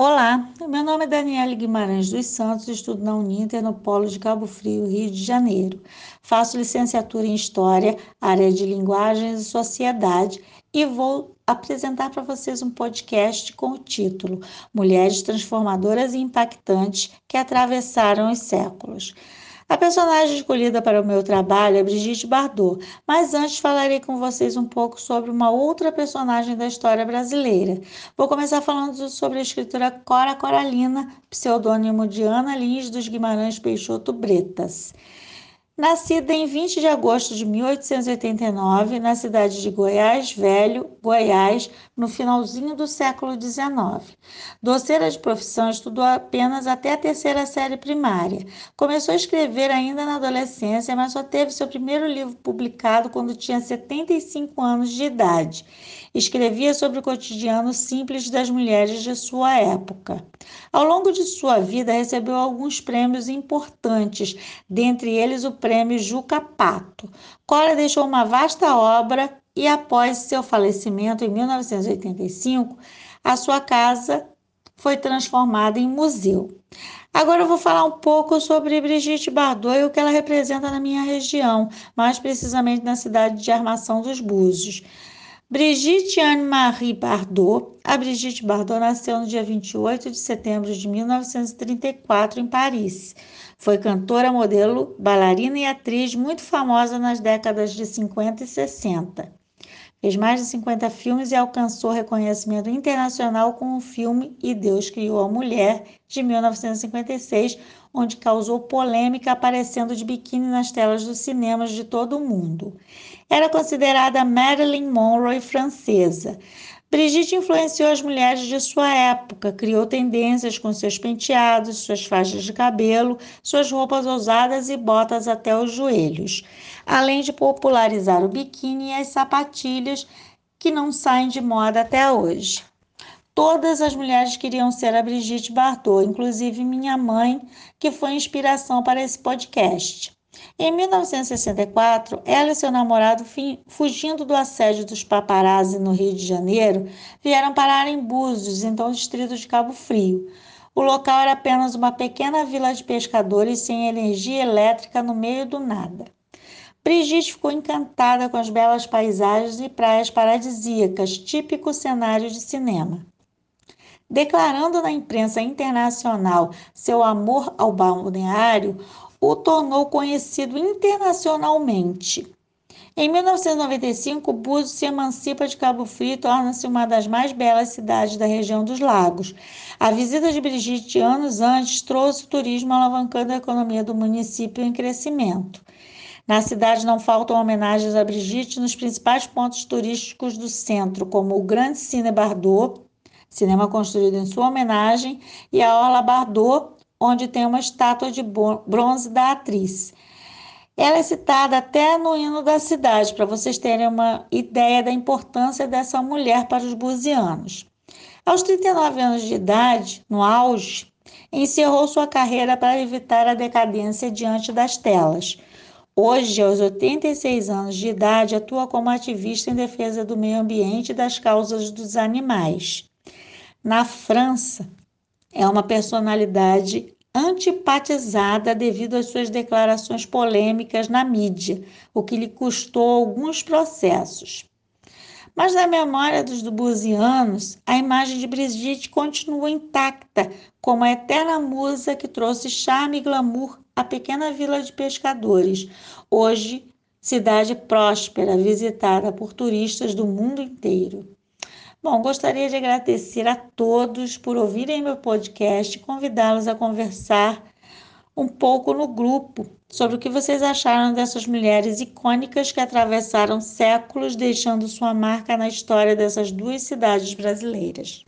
Olá, meu nome é Daniela Guimarães dos Santos, estudo na Uninter no Polo de Cabo Frio, Rio de Janeiro. Faço licenciatura em História, área de Linguagens e Sociedade e vou apresentar para vocês um podcast com o título Mulheres Transformadoras e Impactantes que Atravessaram os Séculos. A personagem escolhida para o meu trabalho é Brigitte Bardot, mas antes falarei com vocês um pouco sobre uma outra personagem da história brasileira. Vou começar falando sobre a escritora Cora Coralina, pseudônimo de Ana Lins dos Guimarães Peixoto Bretas. Nascida em 20 de agosto de 1889, na cidade de Goiás Velho, Goiás, no finalzinho do século XIX. Doceira de profissão, estudou apenas até a terceira série primária. Começou a escrever ainda na adolescência, mas só teve seu primeiro livro publicado quando tinha 75 anos de idade. Escrevia sobre o cotidiano simples das mulheres de sua época. Ao longo de sua vida, recebeu alguns prêmios importantes, dentre eles o Prêmio Juca Pato. Cora deixou uma vasta obra e, após seu falecimento em 1985, a sua casa foi transformada em museu. Agora eu vou falar um pouco sobre Brigitte Bardot e o que ela representa na minha região, mais precisamente na cidade de Armação dos Búzios. Brigitte Anne-Marie Bardot. A Brigitte Bardot nasceu no dia 28 de setembro de 1934 em Paris. Foi cantora, modelo, bailarina e atriz muito famosa nas décadas de 50 e 60. Fez mais de 50 filmes e alcançou reconhecimento internacional com o filme E Deus Criou a Mulher, de 1956, onde causou polêmica aparecendo de biquíni nas telas dos cinemas de todo o mundo. Era considerada Marilyn Monroe francesa. Brigitte influenciou as mulheres de sua época, criou tendências com seus penteados, suas faixas de cabelo, suas roupas ousadas e botas até os joelhos, além de popularizar o biquíni e as sapatilhas que não saem de moda até hoje. Todas as mulheres queriam ser a Brigitte Bardot, inclusive minha mãe, que foi inspiração para esse podcast. Em 1964, ela e seu namorado, fugindo do assédio dos paparazzi no Rio de Janeiro, vieram parar em Búzios, então distrito de Cabo Frio. O local era apenas uma pequena vila de pescadores sem energia elétrica no meio do nada. Brigitte ficou encantada com as belas paisagens e praias paradisíacas, típico cenário de cinema. Declarando na imprensa internacional seu amor ao balneário, o tornou conhecido internacionalmente. Em 1995, Búzios se emancipa de Cabo Frio e torna-se uma das mais belas cidades da região dos lagos. A visita de Brigitte anos antes trouxe o turismo alavancando a economia do município em crescimento. Na cidade não faltam homenagens a Brigitte nos principais pontos turísticos do centro, como o Grande Cine Bardot, cinema construído em sua homenagem, e a Orla Bardot, onde tem uma estátua de bronze da atriz. Ela é citada até no hino da cidade, para vocês terem uma ideia da importância dessa mulher para os buzianos. Aos 39 anos de idade, no auge, encerrou sua carreira para evitar a decadência diante das telas. Hoje, aos 86 anos de idade, atua como ativista em defesa do meio ambiente e das causas dos animais. Na França, é uma personalidade antipatizada devido às suas declarações polêmicas na mídia, o que lhe custou alguns processos. Mas na memória dos dubuzianos, a imagem de Brigitte continua intacta como a eterna musa que trouxe charme e glamour à pequena vila de pescadores, hoje cidade próspera visitada por turistas do mundo inteiro. Bom, gostaria de agradecer a todos por ouvirem meu podcast e convidá-los a conversar um pouco no grupo sobre o que vocês acharam dessas mulheres icônicas que atravessaram séculos, deixando sua marca na história dessas duas cidades brasileiras.